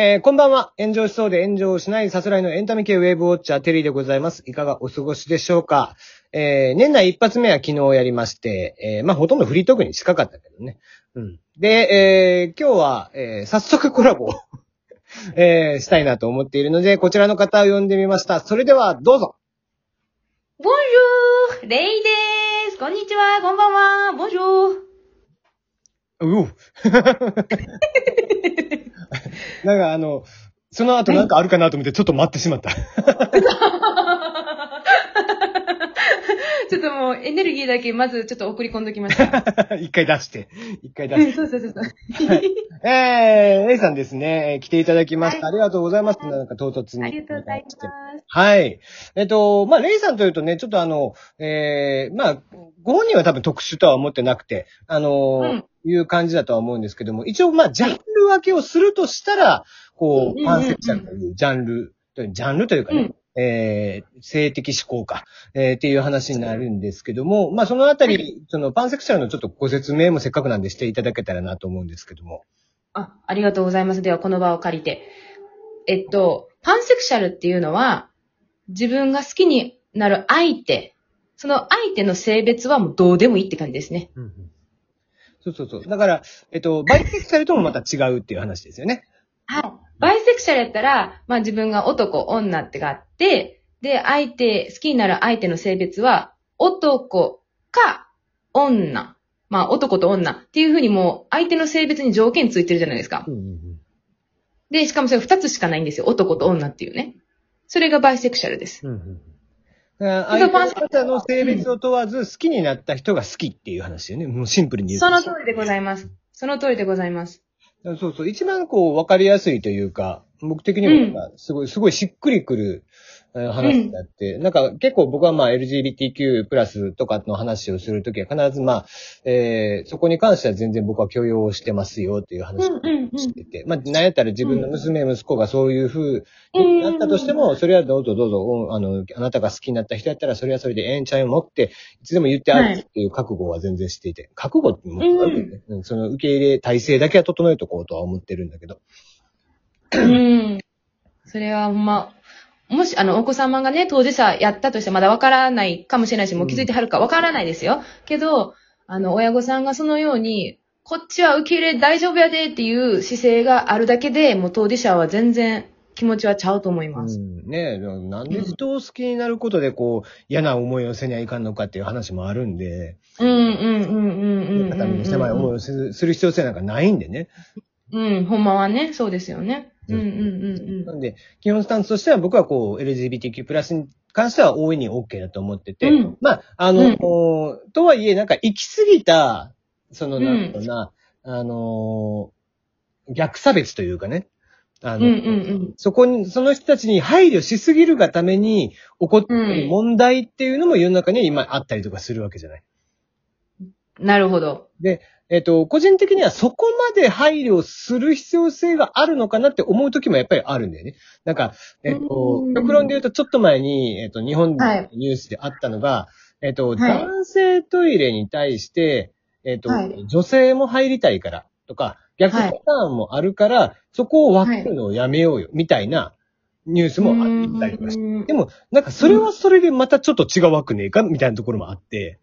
えーこんばんは。炎上しそうで炎上しないさすらいのエンタメ系ウェーブウォッチャーテリーでございます。いかがお過ごしでしょうか？えー年内一発目は昨日やりまして、えーまあ、ほとんどフリートークに近かったけどね。うん。で、えー今日は、えー早速コラボを、えーしたいなと思っているので、こちらの方を呼んでみました。それでは、どうぞ。ボンジューレイですこんにちはこんばんはボンジューうお なんかあの、その後なんかあるかなと思ってちょっと待ってしまった。ちょっともうエネルギーだけまずちょっと送り込んどきました。一回出して。一回出して。そうそうそうそう。えー、レイさんですね、えー来ていただきました。はいありがとうございます。なんか唐突に。ありがとうございます。はい。えっと、まあ、レイさんというとね、ちょっとあの、えー、まあ、ご本人は多分特殊とは思ってなくて、あのーうんいう感じだとは思うんですけども、一応まあ、ジャンル分けをするとしたら、こう、うんうんうんうんパンセクシャルというジャンル、ジャンルというかね、えー、性的思考か、えー、っていう話になるんですけども、まあ、そのあたり、そのパンセクシャルのちょっとご説明もせっかくなんでしていただけたらなと思うんですけども。あ、ありがとうございます。では、この場を借りて。えっと、パンセクシャルっていうのは、自分が好きになる相手、その相手の性別はもうどうでもいいって感じですね。そうそうそう。だから、えっと、バイセクシャルともまた違うっていう話ですよね。はい。バイセクシャルやったら、まあ自分が男、女ってがあって、で、相手、好きになる相手の性別は、男か女。まあ男と女っていうふうにもう相手の性別に条件ついてるじゃないですか。で、しかもそれ二つしかないんですよ。男と女っていうね。それがバイセクシャルです。うんうん相手方の性別を問わず好きになった人が好きっていう話よね。もうシンプルに言うと。その通りでございます。その通りでございます。そうそう。一番こう分かりやすいというか、僕的にもすごい、すごいしっくりくるえー話だって、なんか結構僕はまあ LGBTQ プラスとかの話をするときは必ずまあ、えーそこに関しては全然僕は許容してますよっていう話をしてて、まあ、なんやったら自分の娘、息子がそういう風になったとしても、それはどうぞどうぞ、おあの、あなたが好きになった人やったら、それはそれでええんちゃうのって、いつでも言ってあるっていう覚悟は全然していて、覚悟ってもね、うん。その受け入れ体制だけは整えとこうとは思ってるんだけど。うん。それはほんま、もし、あの、お子様がね、当事者やったとしてまだわからないかもしれないし、もう気づいてはるかわからないですよ。けど、あの、親御さんがそのように、こっちは受け入れ大丈夫やでっていう姿勢があるだけで、もう当事者は全然気持ちはちゃうと思います。うん、ねえ、なんで人を好きになることでこう、嫌な思いをせにはいかんのかっていう話もあるんで、うん、うん、うん、うん、うん。肩身の狭い思いをする必要性なんかないんでね。うん、ほんまはね、そうですよね。うん、うん、うん、なんで、基本スタンスとしては僕はこう、LGBTQ+, プラスに関しては大いに OK だと思ってて、うんまあ、あの、うんとはいえ、なんか行き過ぎた、その、うんなんだろうな、あのー逆差別というかね、あうん。うの、ん、うん、うん。そこに、その人たちに配慮しすぎるがために起こっている問題っていうのも世の中には今あったりとかするわけじゃない。なるほど。えっ、と、個人的にはそこまで配慮する必要性があるのかなって思う時もやっぱりあるんだよね。なんか、えっ、とう、ん極論で言うとちょっと前に、えっ、と、日本のはいニュースであったのが、えっ、と、はい男性トイレに対して、えっ、と、はい女性も入りたいからとか、逆パターンもあるから、そこを分けるのをやめようよ、みたいなニュースもあったりとかして。うんでも、なんかそれはそれでまたちょっと違うわくねえかみたいなところもあって、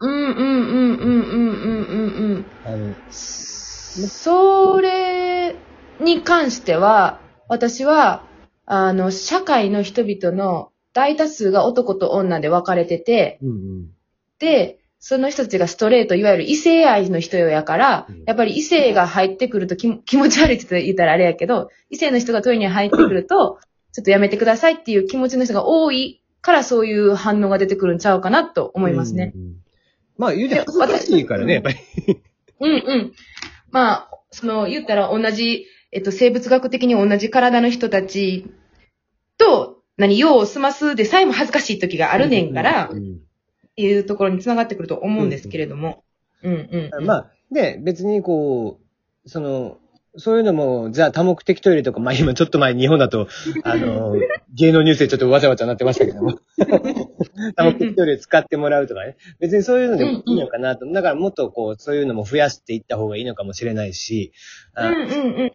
うんうんうんうんうんうんうんうん。あの、それに関しては、私は、あの、社会の人々の大多数が男と女で分かれてて、うんうん。で、その人たちがストレート、いわゆる異性愛の人やからうん、やっぱり異性が入ってくると気気持ち悪いって言ったらあれやけど、異性の人がトイレに入ってくると、ちょっとやめてくださいっていう気持ちの人が多いからそういう反応が出てくるんちゃうかなと思いますね。うんうん。まあ、言うて恥ずかしいからね、やっぱり。うんうん。まあ、その、言ったら同じ、えっと、生物学的に同じ体の人たちと、何、用を済ますでさえも恥ずかしい時があるねんから、っうんていうところに繋がってくると思うんですけれども。うんうんうん。まあ、で、別にこう、その、そういうのも、じゃあ多目的トイレとか、まあ今ちょっと前日本だと、あの、芸能ニュースでちょっとわちゃわちゃなってましたけども、多目的トイレ使ってもらうとかね。別にそういうのでもいいのかなと。だからもっとこう、そういうのも増やしていった方がいいのかもしれないし、あ。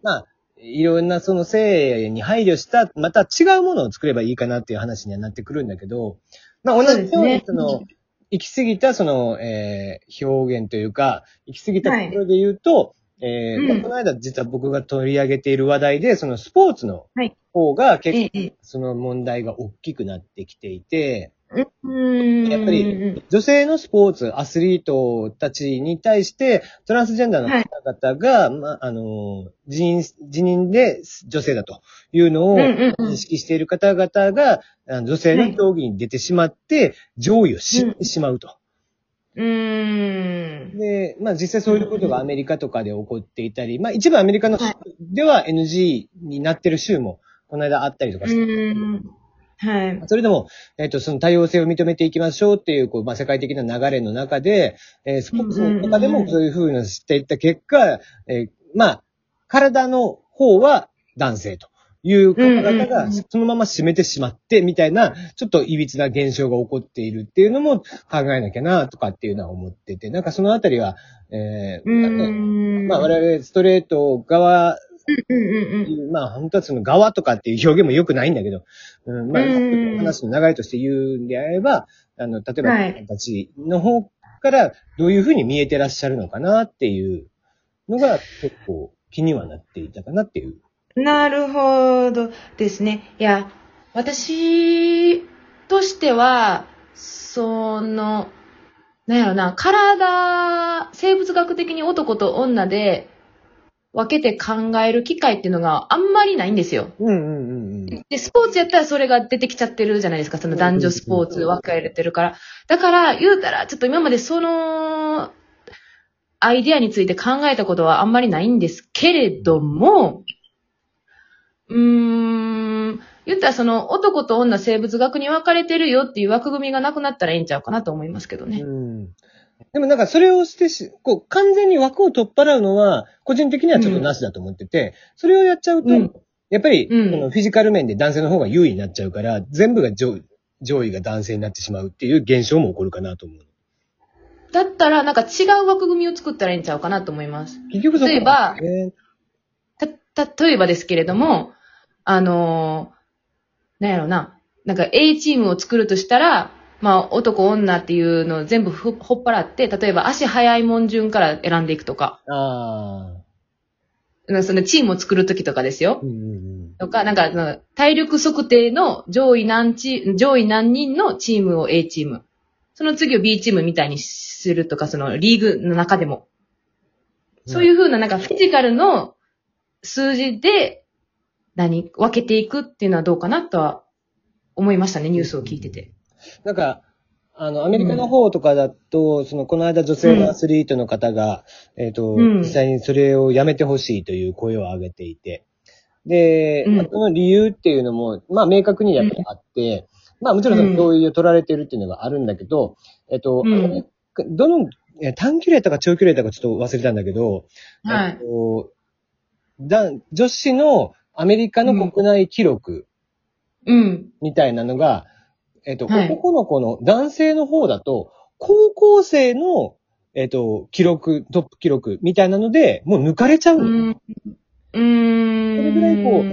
まあ、いろんなその性に配慮した、また違うものを作ればいいかなっていう話にはなってくるんだけど、まあ同じようにその、行き過ぎたその、えー表現というか、行き過ぎたところで言うと、えーうんまあこの間実は僕が取り上げている話題で、そのスポーツのはい方が結構ええ。その問題が大きくなってきていて、うん。やっぱり、女性のスポーツ、アスリートたちに対して、トランスジェンダーの方々が、まあ、あの、辞任、辞任で女性だというのを認識している方々が、女性の競技に出てしまって、上位を知ってしまうと。うーん。で、まあ実際そういうことがアメリカとかで起こっていたり、まあ一部アメリカの州では NG になってる州も、この間あったりとかうして。はい。それでも、えっ、と、その多様性を認めていきましょうっていう、こう、まあ、世界的な流れの中で、えースポーツの中でもそういうふうにしていった結果、えーまあ、体の方は男性という方々がうんそのまま占めてしまって、みたいな、ちょっと歪な現象が起こっているっていうのも考えなきゃな、とかっていうのは思ってて、なんかそのあたりは、えー。まあ、我々ストレート側。まあ本当はその側とかっていう表現も良くないんだけど、うん、まあうん話の流れとして言うんであれば、あの、例えば、はい私たちの方からどういうふうに見えてらっしゃるのかなっていうのが結構気にはなっていたかなっていう。なるほどですね。いや、私としては、その、なんやろな、体、生物学的に男と女で分けて考える機会っていうのがあんまりないんですよ。うんうんうんうん。で、スポーツやったらそれが出てきちゃってるじゃないですか。その男女スポーツ分かれてるから。だから、言うたら、ちょっと今までその、アイディアについて考えたことはあんまりないんですけれども、うーん、言ったらその男と女生物学に分かれてるよっていう枠組みがなくなったらいいんちゃうかなと思いますけどね。うんでもなんかそれをしてし、こう完全に枠を取っ払うのは、個人的にはちょっとなしだと思ってて、それをやっちゃうと、うんやっぱり、うんこのフィジカル面で男性の方が優位になっちゃうから、全部が上上位が男性になってしまうっていう現象も起こるかなと思う。だったらなんか違う枠組みを作ったらいいんちゃうかなと思います。結局そこ例えばねた、例えばですけれども、あのーなんやろな、なんか A チームを作るとしたら、まあ男女っていうのを全部ふほっ払って、例えば足早いもん順から選んでいくとか、ああ。うんそのチームを作るときとかですよう。んうんとか、なんか、なんか体力測定の上位何チ上位何人のチームを A チーム。その次を B チームみたいにするとか、そのリーグの中でも。そういう風な、なんかフィジカルの数字で、何、分けていくっていうのはどうかなとは思いましたね、ニュースを聞いてて。なんか、あの、アメリカの方とかだと、その、この間女性のアスリートの方が、えっ、と、うん。実際にそれをやめてほしいという声を上げていて、で、うん。まあその理由っていうのも、まあ、明確にやっぱりあって、まあ、もちろんその同意を取られてるっていうのがあるんだけど、えっ、と、うん。アメリカどの、え短距離やったか長距離やったかちょっと忘れたんだけど、はい。えっ。とだ女子のアメリカの国内記録、うん。みたいなのが、えっ、と、はい男の子の男性の方だと、高校生の、えっ、と、記録、トップ記録みたいなので、もう抜かれちゃううの。ん。うーん。それぐらいこ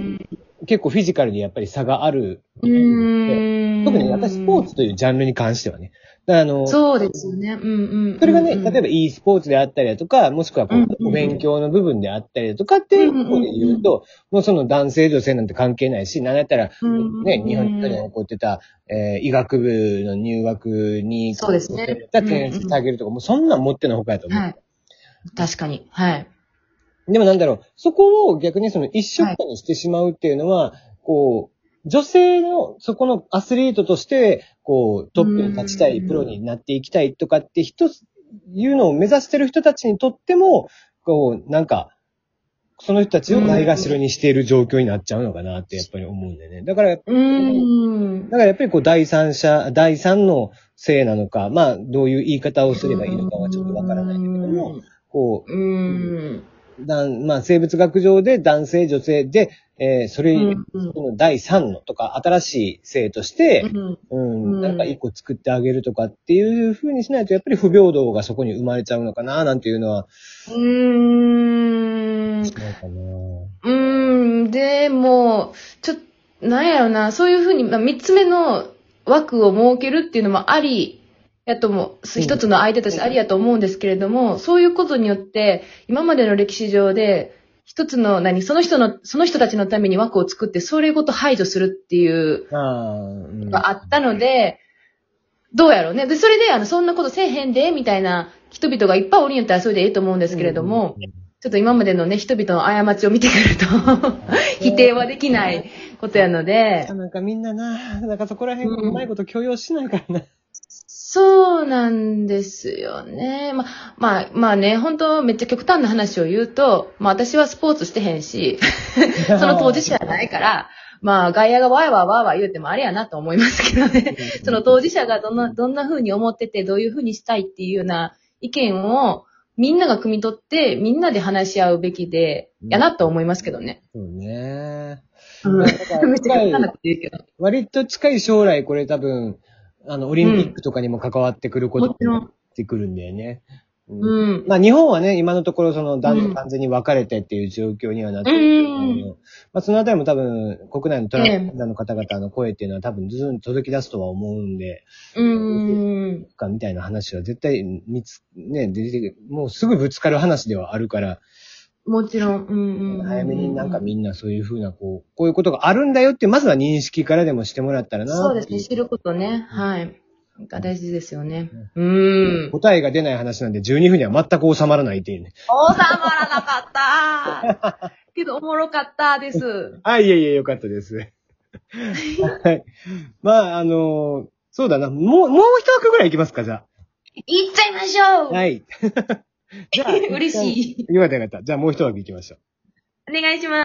う結構フィジカルにやっぱり差がある。うーん。特にね私スポーツというジャンルに関してはね。あの、そそうですよね。うんうん。れがね、うん例えば e スポーツであったりだとか、もしくはこうんう、お勉強の部分であったりだとかっていうことで言うと、もうその男性女性なんて関係ないし、なんやったら、うんね、日本に起こってた、えー医学部の入学に、そうですねだ点数下げるとか、もうそんなん持ってのほかやと思う。はい。確かに。はい。でもなんだろう、そこを逆にその一緒くたにしてしまうっていうのは、こう、女性の、そこのアスリートとして、こう、トップに立ちたい、うんプロになっていきたいとかって一つ、いうのを目指してる人たちにとっても、こう、なんか、その人たちをないがしろにしている状況になっちゃうのかなってやっぱり思うんだよね。だから、うーんだ。からやっぱりこう第三者、第三の性なのか、まあどういう言い方をすればいいのかはちょっとわからないけれども、こうーん。う、だんまあ生物学上で男性、女性で、えーそれ、うんその第三のとか新しい性として、うんうん、うんなんか一個作ってあげるとかっていう風にしないと、やっぱり不平等がそこに生まれちゃうのかな、なんていうのは、うーん。ないかな。うん、でも、ちょっと、なんやろな、そういうふうに、まあ、三つ目の枠を設けるっていうのもあり、やと一つの相手としてありやと思うんですけれども、そういうことによって、今までの歴史上で、一つの、何、その人の、その人たちのために枠を作って、それごと排除するっていうのがあったので、どうやろうね。で、それで、あの、そんなことせえへんで、みたいな人々がいっぱいおりんやったらそれでいいと思うんですけれども、うん。ちょっと今までのね、人々の過ちを見てくると、否定はできないことやので、なんかみんなな、なんかそこら辺うまいこと許容しないからな。そうなんですよね。ま、まあ、まあね、本当めっちゃ極端な話を言うと、まあ私はスポーツしてへんし、その当事者じゃないから、まあ外野がワーワーワーワー言うてもあれやなと思いますけどね。その当事者がどんな、どんな風に思ってて、どういう風にしたいっていうような意見を、みんなが汲み取って、みんなで話し合うべきで、やなと思いますけどね。そうね。うん めっちゃ極端なこと言うけど。割と近い将来これ多分、あの、オリンピックとかにも関わってくることになってくるんだよね。うん。うん。まあ日本はね、今のところその男うん。女完全に分かれてっていう状況にはなってるけど、うまあそのあたりも多分国内のトランええスジェンダーの方々の声っていうのは多分ずん届き出すとは思うんで、うーん。かみたいな話は絶対見つ、ね、出てもうすぐぶつかる話ではあるから、もちろん。うんうんうん。早めになんかみんなそういうふうな、こう、こういうことがあるんだよって、まずは認識からでもしてもらったらなそうですね、知ることね。はい。が大事ですよね。うーん。答えが出ない話なんで12分には全く収まらないっていうね。収まらなかった けど、おもろかったです。あ、いえいえ、よかったです。はい。まあ、あのそうだな。もう、もう一枠ぐらい行きますか、じゃいっちゃいましょあ。うはい。じゃあ、嬉しい。よかったよかった。じゃあもう一枠行きましょう。お願いします。